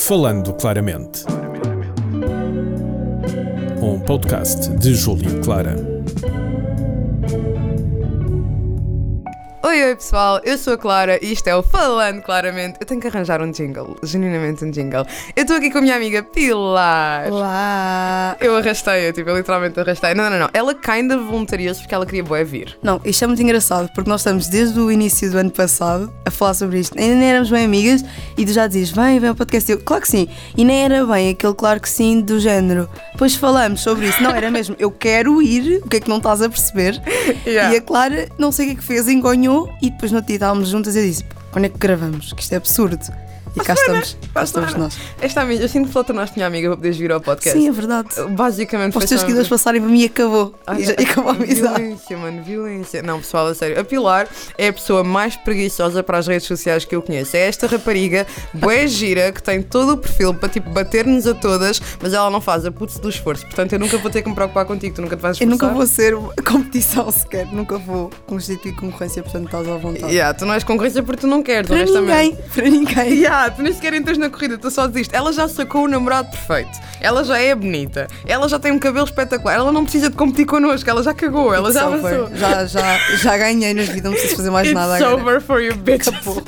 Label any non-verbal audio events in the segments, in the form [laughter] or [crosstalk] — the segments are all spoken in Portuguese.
Falando Claramente. Um podcast de Júlio Clara. Oi, oi pessoal, eu sou a Clara e isto é o Falando Claramente. Eu tenho que arranjar um jingle, genuinamente um jingle. Eu estou aqui com a minha amiga Pilar. Olá! Eu arrastei-a, tipo, eu literalmente arrastei. Não, não, não. Ela kinda voluntariou-se porque ela queria boé vir. Não, isto é muito engraçado porque nós estamos desde o início do ano passado a falar sobre isto. Ainda nem éramos bem amigas e tu já dizes, vem, vem ao podcast. Eu, claro que sim. E nem era bem aquele claro que sim do género. Depois falamos sobre isso. Não, era mesmo, eu quero ir, o que é que não estás a perceber? [laughs] Yeah. E a Clara, não sei o que é que fez, engonhou e depois no outro dia estávamos juntas e eu disse, quando é que gravamos? Que isto é absurdo. E cá estamos, cá estamos nós. Esta amiga, eu sinto que falta nós minha amiga para poderes vir ao podcast. Sim, é verdade. Basicamente os teus seguidores passarem para mim e acabou. Ai, E, já, acabou a amizade. Violência, mano, violência. Não, pessoal, a sério. A Pilar é a pessoa mais preguiçosa para as redes sociais que eu conheço. É esta rapariga, boa [laughs] gira, que tem todo o perfil para tipo bater-nos a todas, mas ela não faz a putz do esforço. Portanto, eu nunca vou ter que me preocupar contigo, tu nunca te vais Eu esforçar. nunca vou ser [laughs] competição sequer, nunca vou constituir concorrência, portanto estás à vontade. Yeah, tu não és concorrência porque tu não queres, Para honestamente. ninguém, para ninguém. Yeah, tu nem sequer entras na corrida, tu só desiste. Ela já sacou o namorado perfeito. Ela já é bonita. Ela já tem um cabelo espetacular. Ela não precisa de competir connosco. Ela já cagou. Ela já It's over. avançou. Já, já, já ganhei na vida, não preciso fazer mais It's nada agora. over for you, bitch. Acabou.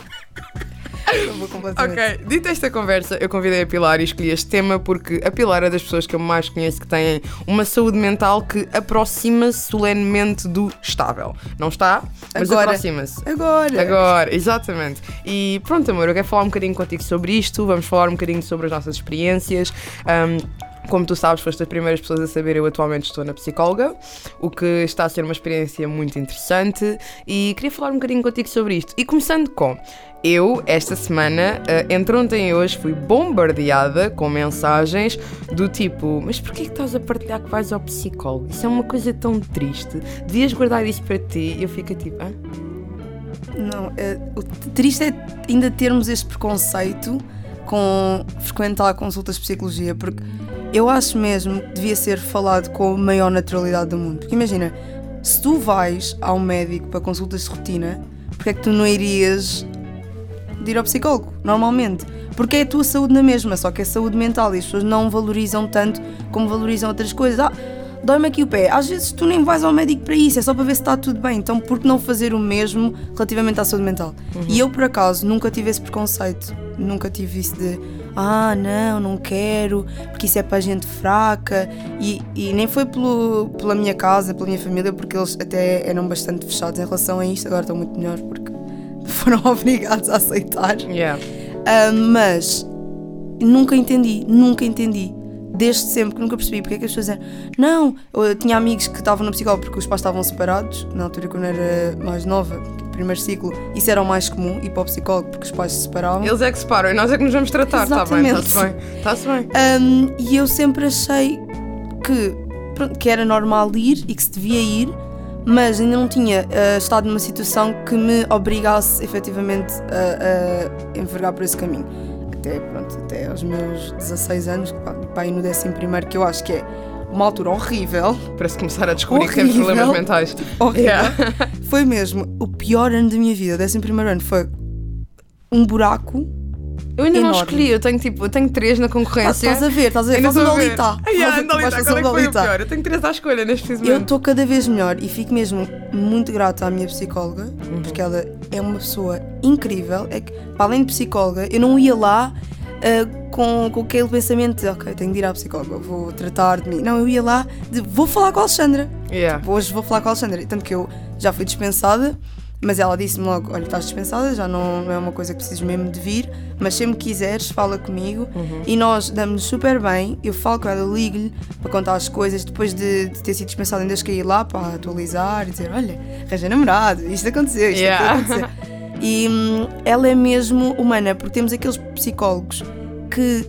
[laughs] Ok, dita esta conversa, eu convidei a Pilar e escolhi este tema porque a Pilar é das pessoas que eu mais conheço que têm uma saúde mental que aproxima-se solenemente do estável. Não está, mas Agora. aproxima-se. Agora. Agora, exatamente. E pronto, amor, eu quero falar um bocadinho contigo sobre isto, vamos falar um bocadinho sobre as nossas experiências. Ahm, como tu sabes, foste as primeiras pessoas a saber, eu atualmente estou na psicóloga, o que está a ser uma experiência muito interessante e queria falar um bocadinho contigo sobre isto. E começando com, eu, esta semana, eh, entre ontem e hoje, fui bombardeada com mensagens do tipo: Mas porquê que estás a partilhar que vais ao psicólogo? Isso é uma coisa tão triste, devias guardar isso para ti. E eu fico tipo: Hã? Não, é, o triste é ainda termos este preconceito com frequentar consultas de psicologia, porque eu acho mesmo que devia ser falado com a maior naturalidade do mundo. Porque imagina, se tu vais ao médico para consultas de rotina, porque é que tu não irias de ir ao psicólogo, normalmente? Porque é a tua saúde na mesma, só que é saúde mental e as pessoas não valorizam tanto como valorizam outras coisas. Ah, dói-me aqui o pé. Às vezes tu nem vais ao médico para isso, é só para ver se está tudo bem. Então, por que não fazer o mesmo relativamente à saúde mental? E eu, por acaso, nunca tive esse preconceito. Nunca tive isso de ah, não, não quero, porque isso é para gente fraca. E, e nem foi pelo, pela minha casa, pela minha família, porque eles até eram bastante fechados em relação a isto. Agora estão muito melhores porque foram [laughs] obrigados a aceitar. Yeah. Ah, mas nunca entendi, nunca entendi. Desde sempre que nunca percebi porque é que as pessoas dizem Não, eu tinha amigos que estavam no psicólogo porque os pais estavam separados, na altura quando era mais nova, primeiro ciclo, isso era o mais comum, ir para o psicólogo porque os pais se separavam. Eles é que se param e nós é que nos vamos tratar, está bem? Está-se bem. Está-se bem. Um, e eu sempre achei que, pronto, que era normal ir e que se devia ir, mas ainda não tinha ah, estado numa situação que me obrigasse efetivamente a, a envergar por esse caminho. Até, pronto, até aos meus 16 anos, aí no 11 primeiro, que eu acho que é uma altura horrível, [laughs] Para se começar a descobrir que temos Horrível. problemas mentais. horrível. Yeah. Foi mesmo o pior ano da minha vida, o 11 primeiro ano, foi um buraco. Eu ainda não Enorme. escolhi, eu tenho tipo, eu tenho três na Ah, concorrência. Estás a ver, estás a ver, faz estou a ver. dolita. Ah, yeah, qual é que foi o pior? Eu tenho três à escolha neste preciso Eu estou cada vez melhor e fico mesmo muito grata à minha psicóloga, Uhum. porque ela é uma pessoa incrível. É que, para além de psicóloga, eu não ia lá ah, com, com aquele pensamento de ok, tenho de ir à psicóloga, vou tratar de mim. Não, eu ia lá de vou falar com a Alexandra. Yeah. Hoje vou falar com a Alexandra. Tanto que eu já fui dispensada, mas ela disse-me logo: olha, estás dispensada, já não, não é uma coisa que precisas mesmo de vir, mas sempre quiseres, fala comigo. E nós damos-nos super bem. Eu falo com ela, ligo-lhe para contar as coisas. Depois de, de ter sido dispensada, ainda cheguei lá para atualizar e dizer: olha, arranjei namorado, isto aconteceu, isto Yeah. aconteceu. [laughs] E hum, ela é mesmo humana, porque temos aqueles psicólogos que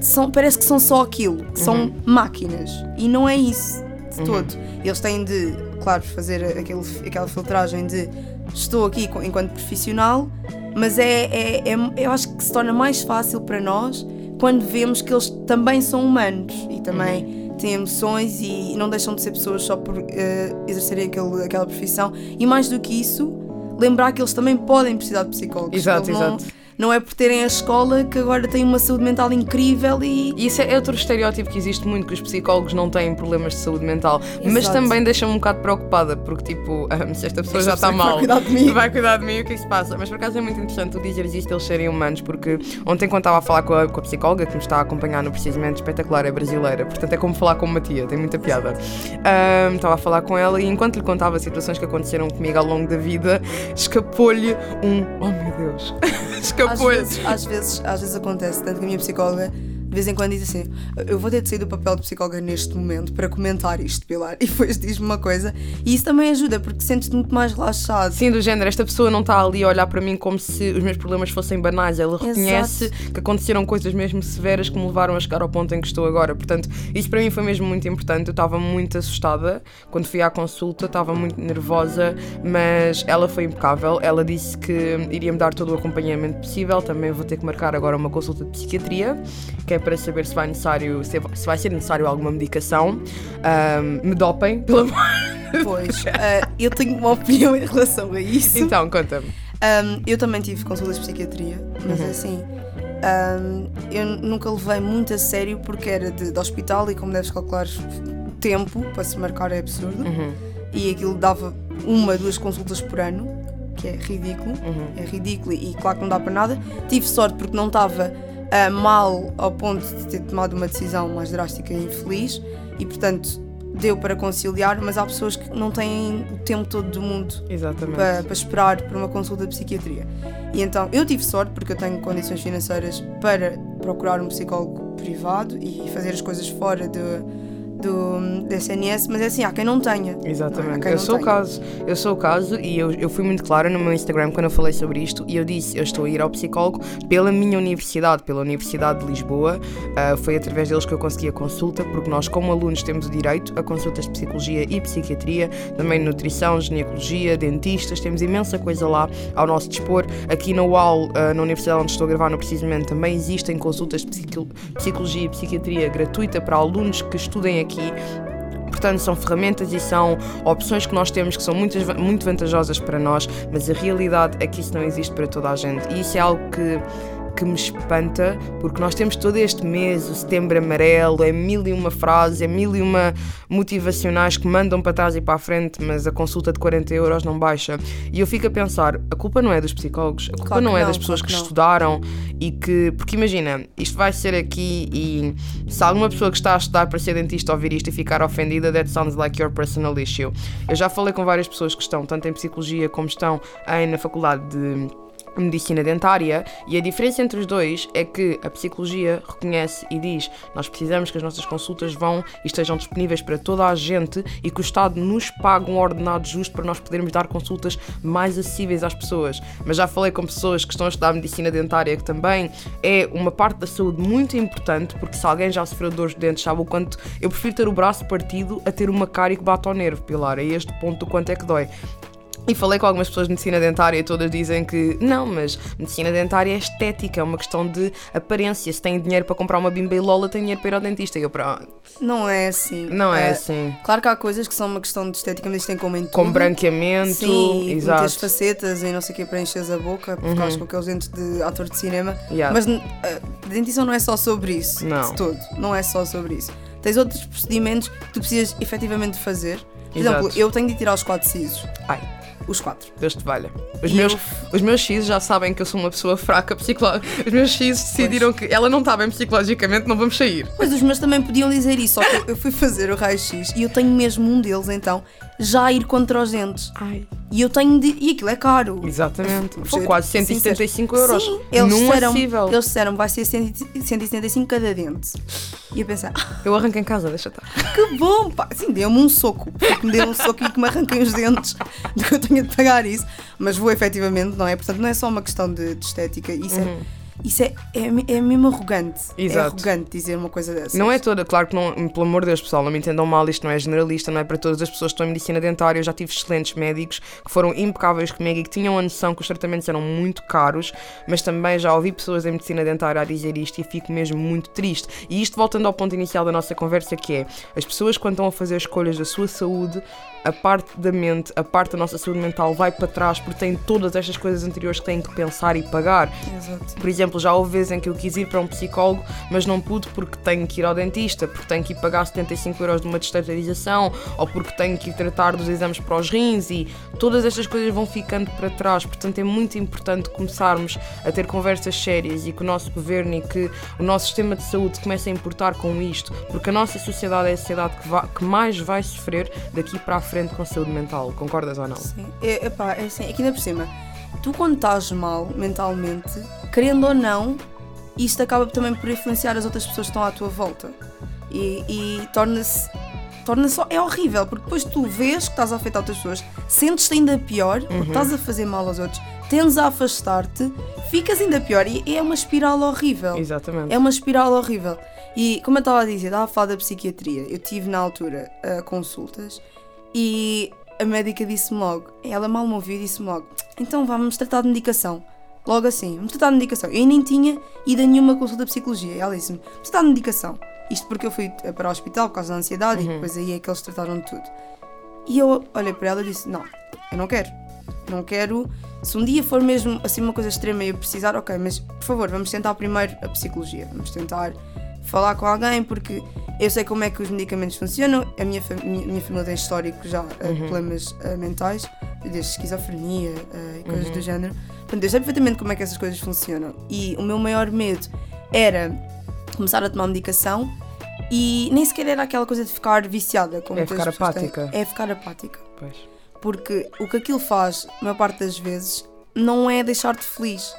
são, parece que são só aquilo, que são máquinas. E não é isso de todo. Eles têm de, claro, fazer aquele, aquela filtragem de estou aqui enquanto profissional, mas é, é, é- eu acho que se torna mais fácil para nós quando vemos que eles também são humanos e também têm emoções e não deixam de ser pessoas só por eh, exercerem aquele, aquela profissão. E mais do que isso, lembrar que eles também podem precisar de psicólogos. Exato, Eles não- exato. Não é por terem a escola que agora têm uma saúde mental incrível e. Isso é outro estereótipo que existe muito, que os psicólogos não têm problemas de saúde mental. Mas Exato. também deixa-me um bocado preocupada, porque tipo, [laughs] ah, se esta pessoa Esta já está que vai mal, cuidar de mim. vai cuidar de mim, o que é que se passa? Mas por acaso é muito interessante tu dizeres isto, eles serem humanos, porque ontem quando estava a falar com a, com a psicóloga, que me está a acompanhar no Precisamente Espetacular, é brasileira, portanto é como falar com uma tia, tem muita piada. Ah, estava a falar com ela e enquanto lhe contava situações que aconteceram comigo ao longo da vida, escapou-lhe um. Oh meu Deus! [laughs] Às vezes, às, vezes, às vezes acontece, tanto que a minha psicóloga de vez em quando diz assim: Eu vou ter de sair do papel de psicóloga neste momento para comentar isto, Pilar. [laughs] E depois diz-me uma coisa, e isso também ajuda, porque sentes-te muito mais relaxado. Sim, do género, esta pessoa não está ali a olhar para mim como se os meus problemas fossem banais. Ela reconhece que aconteceram coisas mesmo severas que me levaram a chegar ao ponto em que estou agora. Portanto, isso para mim foi mesmo muito importante. Eu estava muito assustada quando fui à consulta, estava muito nervosa, mas ela foi impecável. Ela disse que iria me dar todo o acompanhamento possível. Também vou ter que marcar agora uma consulta de psiquiatria, que é para saber se vai, necessário, se vai ser necessário alguma medicação. Ahm, me dopem, [laughs] pelo amor. Pois, eh, eu tenho uma opinião em relação a isso. Então, conta-me. Um, eu também tive consultas de psiquiatria, mas Uhum. assim, um, eu nunca levei muito a sério porque era de, de hospital e como deves calcular tempo para se marcar é absurdo. Uhum. E aquilo dava uma, duas consultas por ano, que é ridículo. Uhum. É ridículo e claro que não dá para nada. Tive sorte porque não estava ah, mal ao ponto de ter tomado uma decisão mais drástica e infeliz e portanto deu para conciliar, mas há pessoas que não têm o tempo todo do mundo para, para esperar por uma consulta de psiquiatria. E então eu tive sorte porque eu tenho condições financeiras para procurar um psicólogo privado e fazer as coisas fora do, do, do SNS, mas é assim, há quem não tenha. Exatamente, quem eu não sou o tenha. caso. Eu sou o caso e eu, eu fui muito clara no meu Instagram quando eu falei sobre isto e eu disse: eu estou a ir ao psicólogo pela minha universidade, pela Universidade de Lisboa. Ah, foi através deles que eu consegui a consulta, porque nós, como alunos, temos o direito a consultas de psicologia e psiquiatria, também nutrição, ginecologia, dentistas, temos imensa coisa lá ao nosso dispor. Aqui na UAL, ah, na Universidade onde estou a gravar no precisamente, também existem consultas de psico- psicologia e psiquiatria gratuita para alunos que estudem aqui. Portanto, são ferramentas e são opções que nós temos que são muito, muito vantajosas para nós, mas a realidade é que isso não existe para toda a gente. E isso é algo que, que me espanta, porque nós temos todo este mês, o setembro amarelo, é mil e uma frases, é mil e uma motivacionais que mandam para trás e para a frente, mas a consulta de 40 euros não baixa. E eu fico a pensar, a culpa não é dos psicólogos, a culpa Claro não é não, das pessoas claro que que estudaram e que. Porque imagina, isto vai ser aqui e se alguma pessoa que está a estudar para ser dentista ouvir isto e ficar ofendida, that sounds like your personal issue. Eu já falei com várias pessoas que estão tanto em psicologia como estão em, na faculdade de medicina dentária e a diferença entre os dois é que a psicologia reconhece e diz nós precisamos que as nossas consultas vão e estejam disponíveis para toda a gente e que o Estado nos pague um ordenado justo para nós podermos dar consultas mais acessíveis às pessoas. Mas já falei com pessoas que estão a estudar medicina dentária que também é uma parte da saúde muito importante porque se alguém já sofreu dores de dentes sabe o quanto eu prefiro ter o braço partido a ter uma cárie que bate ao nervo, Pilar, é este ponto do quanto é que dói. E falei com algumas pessoas de medicina dentária e todas dizem que não, mas medicina dentária é estética, é uma questão de aparência. Se tem dinheiro para comprar uma bimba e lola, tem dinheiro para ir ao dentista. E eu, para Não é assim. não é Eh, assim. Claro que há coisas que são uma questão de estética, mas isto tem como em tudo. Com branqueamento, Sim, muitas exato. Uhum. facetas e não sei o que para encheres a boca, porque ficas com aqueles dentes de ator de cinema. Yeah. Mas uh, dentição não é só sobre isso, Não. de todo. Não é só sobre isso. Tens outros procedimentos que tu precisas efetivamente fazer. Por Exato. exemplo, eu tenho de tirar os quatro sisos. Ai, Os quatro. Deus te valha. Os E meus, eu- os meus X já sabem que eu sou uma pessoa fraca psicológica. Os meus X decidiram que ela não está bem psicologicamente, não vamos sair. Pois os meus também podiam dizer isso, só que eu fui fazer o raio-x e eu tenho mesmo um deles, então, já ir contra os dentes. Ai. E eu tenho de. E aquilo é caro. Exatamente. Foi Ser quase 175 euros. Sim, eles num disseram, acessível. eles disseram vai ser 100 175 cada dente. E eu pensei, ah, Eu arranco em casa, deixa estar. [laughs] que bom, pá. Sim, deu-me um soco. Que me deu um soco e que me arranquem os dentes [laughs] de que eu tenha de pagar isso. Mas vou efetivamente, não é? Portanto, não é só uma questão de, de estética. Isso Uhum. é. Isso é, é, é mesmo arrogante. É Exato. arrogante dizer uma coisa dessas. Não é toda, claro que não, pelo amor de Deus, pessoal, não me entendam mal, isto não é generalista, não é para todas as pessoas que estão em medicina dentária. Eu já tive excelentes médicos que foram impecáveis comigo e que tinham a noção que os tratamentos eram muito caros, mas também já ouvi pessoas em medicina dentária a dizer isto e fico mesmo muito triste. E isto voltando ao ponto inicial da nossa conversa, que é as pessoas quando estão a fazer escolhas da sua saúde, a parte da mente, a parte da nossa saúde mental vai para trás porque tem todas estas coisas anteriores que têm que pensar e pagar. Exato. Por exemplo, já houve vezes em que eu quis ir para um psicólogo, mas não pude porque tenho que ir ao dentista, porque tenho que ir pagar 75 euros de uma destatarização, ou porque tenho que ir tratar dos exames para os rins e todas estas coisas vão ficando para trás. Portanto, é muito importante começarmos a ter conversas sérias e que o nosso governo e que o nosso sistema de saúde comece a importar com isto, porque a nossa sociedade é a sociedade que, vai- que mais vai sofrer daqui para a frente com saúde mental. Concordas ou não? Sim. É, epá, é assim, aqui ainda por cima, tu quando estás mal mentalmente, querendo ou não, isto acaba também por influenciar as outras pessoas que estão à tua volta. E, e torna-se. Torna só, é horrível, porque depois tu vês que estás a afetar outras pessoas, sentes-te ainda pior, porque estás a fazer mal aos outros, tendes a afastar-te, ficas ainda pior e é uma espiral horrível. Exatamente. É uma espiral horrível. E como eu estava a dizer, estava a falar da psiquiatria. Eu tive na altura uh, consultas e a médica disse-me logo, ela mal me ouviu e disse-me logo, então vamos tratar de medicação. Logo assim, vamos tratar de medicação. Eu nem tinha ido a nenhuma consulta de psicologia. Ela disse-me, tratar de medicação. Isto porque eu fui eh, para o hospital por causa da ansiedade e depois aí é que eles trataram de tudo. E eu olhei para ela e disse, não, eu não quero. Não quero. Se um dia for mesmo assim uma coisa extrema e eu precisar, ok, mas por favor, vamos tentar primeiro a psicologia. Vamos tentar falar com alguém, porque eu sei como é que os medicamentos funcionam. A minha, minha, minha família tem histórico já eh, problemas eh, mentais, desde esquizofrenia eh, e coisas do género. Portanto, eu sei perfeitamente como é que essas coisas funcionam. E o meu maior medo era começar a tomar medicação e nem sequer era aquela coisa de ficar viciada. Como É ficar pessoas têm. apática. É ficar apática. Pois. Porque o que aquilo faz, a maior parte das vezes, não é deixar-te feliz.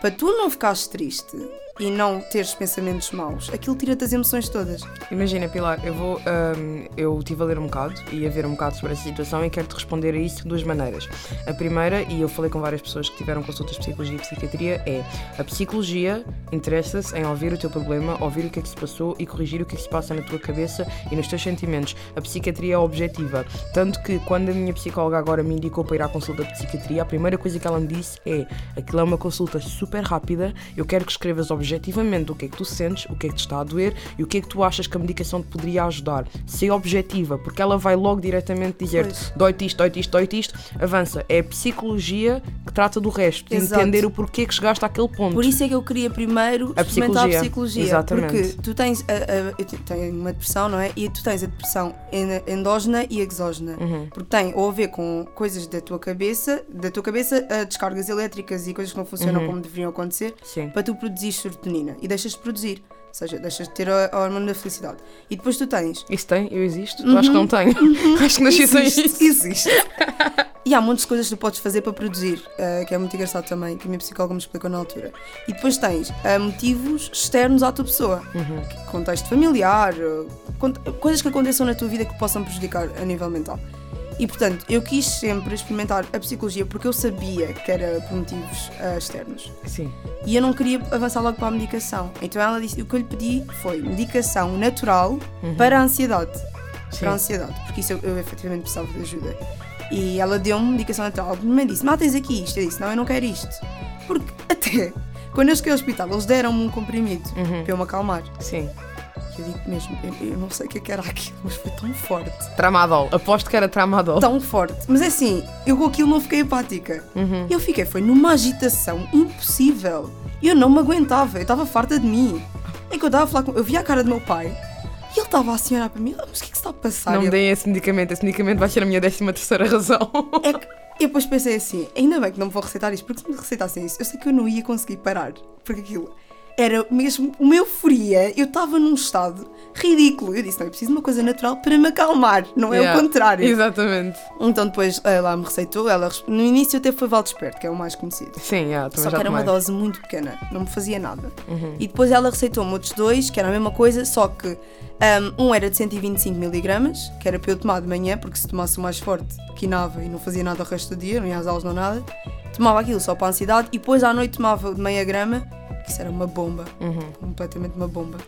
Para tu não ficares triste e não teres pensamentos maus, aquilo tira-te as emoções todas. Imagina, Pilar, eu vou. hum, eu estive a ler um bocado e a ver um bocado sobre essa situação e quero-te responder a isso de duas maneiras. A primeira, e eu falei com várias pessoas que tiveram consultas de psicologia e psiquiatria, é a psicologia interessa-se em ouvir o teu problema, ouvir o que é que se passou e corrigir o que é que se passa na tua cabeça e nos teus sentimentos. A psiquiatria é objetiva. Tanto que quando a minha psicóloga agora me indicou para ir à consulta de psiquiatria, a primeira coisa que ela me disse é aquilo é uma consulta super rápida, eu quero que escrevas objetivamente o que é que tu sentes, o que é que te está a doer e o que é que tu achas que a medicação te poderia ajudar. Ser objetiva, porque ela vai logo diretamente dizer-te dói-te isto, dói-te isto, dói-te isto, avança. É a psicologia que trata do resto, de Exato. entender o porquê que chegaste àquele ponto. Por isso é que eu queria primeiro A experimentar psicologia. a psicologia. Exatamente. Porque tu tens. A, a- eu te- tenho uma depressão, não é? E tu tens a depressão en- endógena e exógena. Uhum. Porque tem ou a ver com coisas da tua cabeça, da tua cabeça, descargas elétricas e coisas que não funcionam Uhum. como deveriam acontecer, Sim. para tu produzir serotonina. E deixas de produzir. Ou seja, deixas de ter a, a hormona da felicidade. E depois tu tens Isso tem? Eu existo? Eu acho que não tenho. [laughs] acho que nasci sem Existe, isso. existe. e há muitas coisas que tu podes fazer para produzir, eh, que é muito engraçado também, que a minha psicóloga me explicou na altura. E depois tens eh, motivos externos à tua pessoa, Uhum. contexto familiar, eh, cont- coisas que aconteçam na tua vida que possam prejudicar a nível mental. E portanto, eu quis sempre experimentar a psicologia porque eu sabia que era por motivos eh, externos. Sim. E eu não queria avançar logo para a medicação. Então ela disse: o que eu lhe pedi foi medicação natural para a ansiedade para a Uhum. Sim. ansiedade, porque isso eu, eu efetivamente precisava de ajuda. E ela deu-me medicação natural. Primeiro disse: Má, tens aqui isto. Eu disse: Não, eu não quero isto. Porque [laughs] até quando eu cheguei ao hospital, eles deram-me um comprimido Uhum. para eu me acalmar. Sim. Eu digo mesmo: eu, eu não sei o que é que era aquilo, mas foi tão forte. Tramadol. Aposto que era tramadol. Tão forte. Mas é assim, eu com aquilo não fiquei apática. Uhum. Eu fiquei, foi numa agitação impossível. Eu não me aguentava, eu estava farta de mim. É que eu estava a falar com. Eu vi a cara do meu pai e ele estava assim a olhar para mim: "Ah, Mas o que é que está a passar? Não me deem esse medicamento. Esse medicamento vai ser a minha décima terceira razão. É que eu depois pensei assim, ainda bem que não me vou receitar isto, porque se me receitassem isso, eu sei que eu não ia conseguir parar. Porque aquilo era mesmo uma euforia, eu estava num estado ridículo. Eu disse, não, eu preciso de uma coisa natural para me acalmar, não é Yeah. o contrário. Exatamente. Então depois ela me receitou, ela no início até foi Valdesperto, que é o mais conhecido. Sim, yeah, Só que era uma dose muito pequena, não me fazia nada. Uhum. E depois ela receitou-me outros dois, que era a mesma coisa, só que um, era de 125 miligramas, que era para eu tomar de manhã, porque se tomasse o mais forte, quinava e não fazia nada o resto do dia, não ia às aulas, não nada. Tomava aquilo só para a ansiedade, e depois à noite tomava de meia grama, isso era uma bomba, Uhum. completamente uma bomba,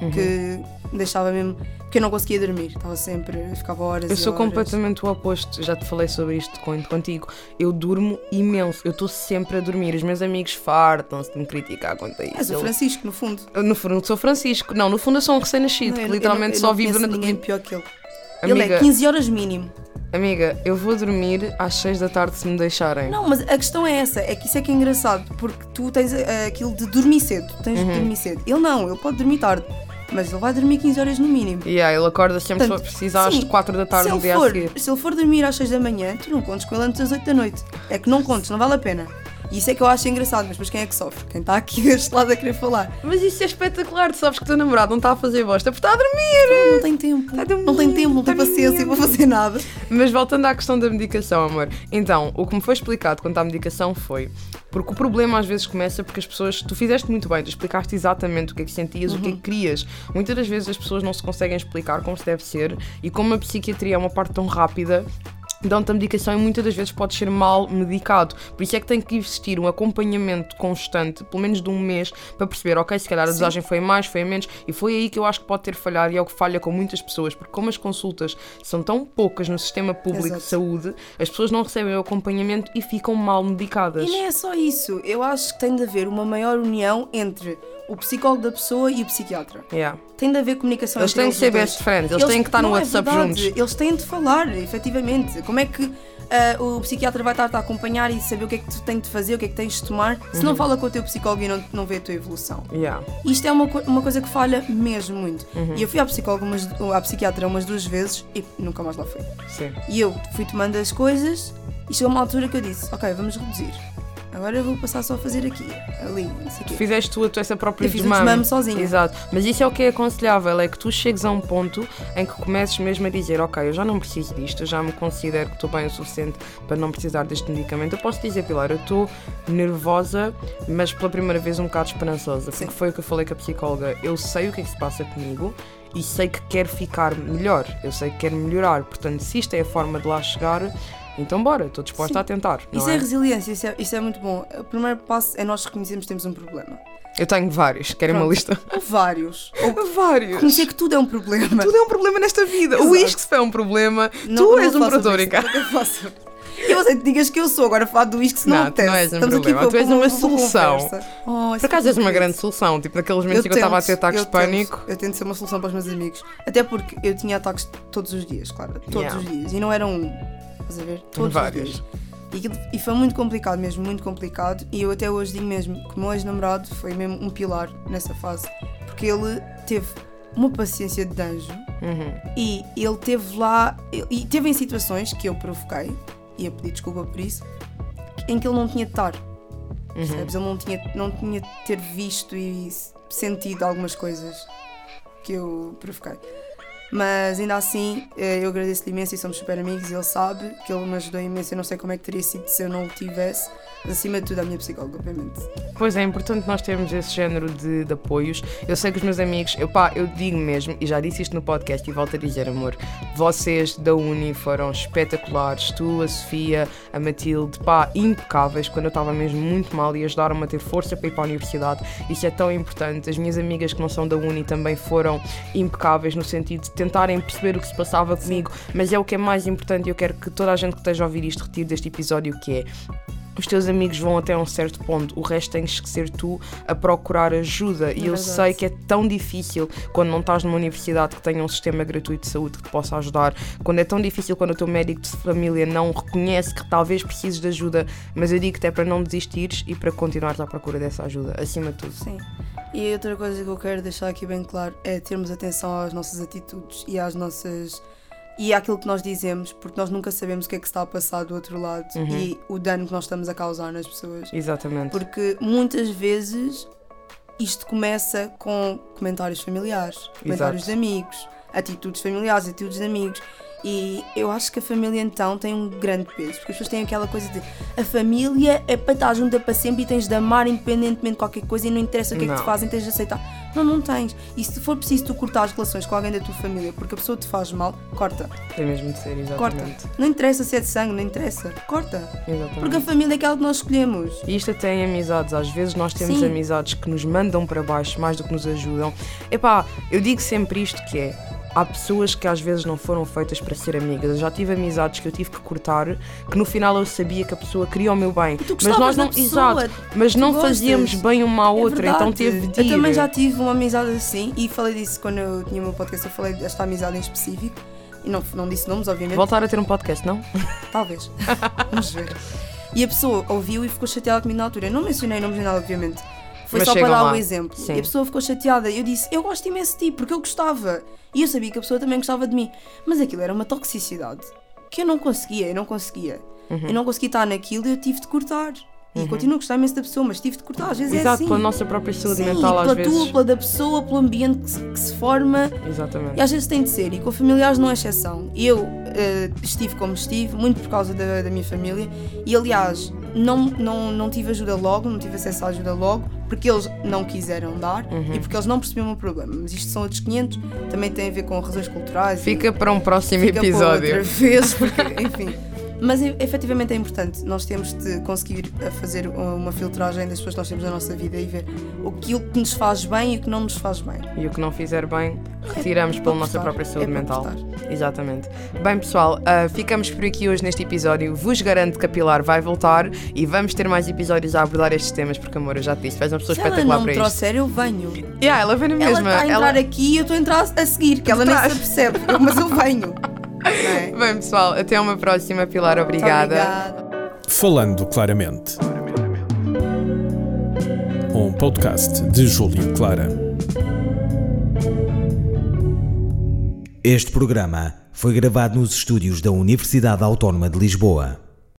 Uhum. que deixava mesmo. que eu não conseguia dormir, estava sempre. ficava horas Eu sou horas. completamente o oposto, já te falei sobre isto contigo. Eu durmo imenso, eu estou sempre a dormir. Os meus amigos fartam-se de me criticar quanto a isso. És o Francisco, no fundo. Eu, No fundo, sou Francisco. Não, no fundo, eu sou um recém-nascido que eu- eu literalmente não- eu só vive durante. ninguém pior que ele. Amiga, Ele é 15 horas mínimo. Amiga, eu vou dormir às 6 da tarde se me deixarem. Não, mas a questão é essa, é que isso é que é engraçado, porque tu tens eh, aquilo de dormir cedo, tens Uhum. de dormir cedo. Ele não, ele pode dormir tarde, mas ele vai dormir 15 horas no mínimo. E aí, ele acorda sempre se Portanto, preciso às sim, 4 da tarde se, no dia a for, seguir. se ele for dormir às 6 da manhã, tu não contes com ele antes das 8 da noite. É que não contes, não vale a pena. E isso é que eu acho engraçado, mas depois quem é que sofre? Quem está aqui [laughs] deste lado a querer falar. Mas isso é espetacular, tu sabes que o teu namorado não está a fazer bosta porque está a dormir. Não tem tempo. Tá dormindo, Não tem tempo, não tem tá paciência para fazer nada. Mas voltando à questão da medicação, amor. Então, o que me foi explicado quanto à medicação foi. Porque o problema às vezes começa porque as pessoas. Tu fizeste muito bem, tu explicaste exatamente o que é que sentias, o que é que querias. Muitas das vezes as pessoas não se conseguem explicar como se deve ser e como a psiquiatria é uma parte tão rápida. Dão-te a medicação e muitas das vezes pode ser mal medicado. Por isso é que tem que existir um acompanhamento constante, pelo menos de um mês, para perceber, ok, se calhar a dosagem foi mais, foi a menos, e foi aí que eu acho que pode ter falhado e é o que falha com muitas pessoas, porque como as consultas são tão poucas no sistema público Exato. de saúde, as pessoas não recebem o acompanhamento e ficam mal medicadas. E nem é só isso. Eu acho que tem de haver uma maior união entre o psicólogo da pessoa e o psiquiatra. Yeah. Tem de haver comunicação Eles entre têm eles que ser dois. best friends, eles, têm que estar no é WhatsApp juntos. Eles têm de falar, efetivamente. Como é que ah, o psiquiatra vai estar-te a acompanhar e saber o que é que tu tens de fazer, o que é que tens de tomar, se Uhum. não fala com o teu psicólogo e não, não vê a tua evolução? Yeah. Isto é uma, uma coisa que falha mesmo muito. Uhum. E eu fui à psicóloga, umas, à psiquiatra umas duas vezes e nunca mais lá fui. Sim. E eu fui tomando as coisas e chegou uma altura que eu disse: Ok, vamos reduzir. Agora eu vou passar só a fazer aqui, ali, não sei quê. Fizeste tu, tu essa própria Eu fiz desmame. desmame sozinha. Exato. Mas isso é o que é aconselhável, é que tu chegues a um ponto em que comeces mesmo a dizer, ok, eu já não preciso disto, eu já me considero que estou bem o suficiente para não precisar deste medicamento. Eu posso dizer, Pilar, eu estou nervosa, mas pela primeira vez um bocado esperançosa, porque Sim. foi o que eu falei com a psicóloga. Eu sei o que é que se passa comigo e sei que quero ficar melhor, eu sei que quero melhorar. Portanto, se isto é a forma de lá chegar, então bora, estou disposta Sim. a tentar. Isso é? é resiliência, isso é, isso é muito bom. O primeiro passo é nós reconhecermos que temos um problema. Eu tenho vários, querem uma lista? Vários. Ou Vários. reconhecer que tudo é um problema. Tudo é um problema nesta vida. O Exato. isque é um problema. Não- tu não és um isso, em casa. não você te digas que eu sou, agora falar do uísque se não, Não, tu não és um Estamos problema, tu és uma boa solução. Oh, Por isso acaso é és uma grande solução. Tipo, naqueles momentos que eu estava a ter ataques de eu pânico. Tento, eu tento ser uma solução para os meus amigos. Até porque eu tinha ataques todos os dias, claro. Todos Yeah. os dias. E não era um. Estás a ver? Todos Vários. os dias. E, e foi muito complicado mesmo, muito complicado. E eu até hoje digo mesmo que o meu ex-namorado foi mesmo um pilar nessa fase. Porque ele teve uma paciência de anjo Uhum. e ele teve lá. E teve em situações que eu provoquei, e eu pedi desculpa por isso, em que ele não tinha de estar. Uhum. Percebes? Ele não tinha, não tinha de ter visto e sentido algumas coisas que eu provoquei. Mas ainda assim, eh, eu agradeço-lhe imenso e somos super amigos e ele sabe que ele me ajudou imenso. Eu não sei como é que teria sido se eu não o tivesse, mas acima de tudo a minha psicóloga, obviamente. Pois é, importante nós termos esse género de, de apoios. Eu sei que os meus amigos, eu, pá, eu digo mesmo, e já disse isto no podcast e volto a dizer, amor, vocês da Uni foram espetaculares. Tu, a Sofia, a Matilde, pá, impecáveis. Quando eu estava mesmo muito mal e ajudaram-me a ter força para ir para a universidade. Isso é tão importante. As minhas amigas que não são da Uni também foram impecáveis no sentido de tentarem perceber o que se passava comigo. Mas é o que é mais importante e eu quero que toda a gente que esteja a ouvir isto retire deste episódio, que é os teus amigos vão até um certo ponto, o resto tens que ser tu a procurar ajuda. e eu verdade. sei que é tão difícil quando não estás numa universidade que tenha um sistema gratuito de saúde que te possa ajudar, quando é tão difícil quando o teu médico de família não reconhece que talvez precises de ajuda, mas eu digo-te é para não desistires e para continuares à procura dessa ajuda, acima de tudo. Sim. E outra coisa que eu quero deixar aqui bem claro é termos atenção às nossas atitudes e às nossas. e àquilo que nós dizemos, porque nós nunca sabemos o que é que está a passar do outro lado Uhum. e o dano que nós estamos a causar nas pessoas. Exatamente. Porque muitas vezes isto começa com comentários familiares, comentários de amigos, atitudes familiares, atitudes de amigos. E eu acho que a família então tem um grande peso, porque as pessoas têm aquela coisa de a família é para estar junta para sempre e tens de amar independentemente de qualquer coisa e não interessa o que é que te Não. fazem, tens de aceitar. Não, não tens. E se for preciso tu cortar as relações com alguém da tua família porque a pessoa te faz mal, corta. Tem mesmo de ser, Corta. exatamente. Não interessa se é de sangue, não interessa. Corta. Exatamente. Porque a família é aquela que nós escolhemos. E isto até em amizades, às vezes nós temos Sim. amizades que nos mandam para baixo mais do que nos ajudam. Epá, eu digo sempre isto que é. Há pessoas que às vezes não foram feitas para ser amigas. Eu já tive amizades que eu tive que cortar, que no final eu sabia que a pessoa queria o meu bem. tu mas nós não, pessoa, exato, mas não gostas. fazíamos bem uma à É outra, então verdade. teve de ir. Eu também já tive uma amizade assim e falei disso quando eu tinha o meu podcast. Eu falei desta amizade em específico e não, não disse nomes, obviamente. Voltar a ter um podcast, não? [laughs] Talvez. Vamos ver. E a pessoa ouviu e ficou chateada comigo na altura. Eu não mencionei nomes nem nada, obviamente. Foi Mas só para dar o exemplo. Sim. E a pessoa ficou chateada. Eu disse, eu gosto imenso de ti, porque eu gostava. E eu sabia que a pessoa também gostava de mim. Mas aquilo era uma toxicidade que eu não conseguia, eu não conseguia. Uhum. Eu não conseguia estar naquilo e eu tive de cortar. E continuo a gostar imenso da pessoa, mas tive de cortar. Às vezes é Exato, assim. pela nossa própria saúde Sim, mental, às pela vezes. tua, pela da pessoa, pelo ambiente que se, que se forma. Exatamente. E às vezes tem de ser, e com familiares não é exceção. Eu eh, estive como estive, muito por causa da, da minha família, e aliás, não, não, não tive ajuda logo, não tive acesso à ajuda logo, porque eles não quiseram dar Uhum. e porque eles não percebiam o meu problema. Mas isto são outros 500, também tem a ver com razões culturais. e- Fica para um próximo fica para episódio. outra vez, porque, enfim. [laughs] Mas efetivamente é importante, nós temos de conseguir a fazer uma filtragem das pessoas que nós temos na nossa vida e ver aquilo que nos faz bem e o que não nos faz bem. E o que não fizer bem, retiramos pela para nossa própria saúde é mental. Exatamente. Bem, pessoal, ah, ficamos por aqui hoje neste episódio. Vos garanto que a Pilar vai voltar e vamos ter mais episódios a abordar estes temas, porque, amor, eu já te disse, és uma pessoa Se ela espetacular não para me isto. trouxer, eu venho. Yeah, ela vem na Ela mesma. está a entrar aqui e eu estou a entrar a seguir, que ela nem se eu- mas eu venho. [laughs] É? [laughs] Bem, pessoal, até uma próxima, Pilar. Obrigada. obrigada. Falando Claramente. Um podcast de Júlio Clara. Este programa foi gravado nos estúdios da Universidade Autónoma de Lisboa.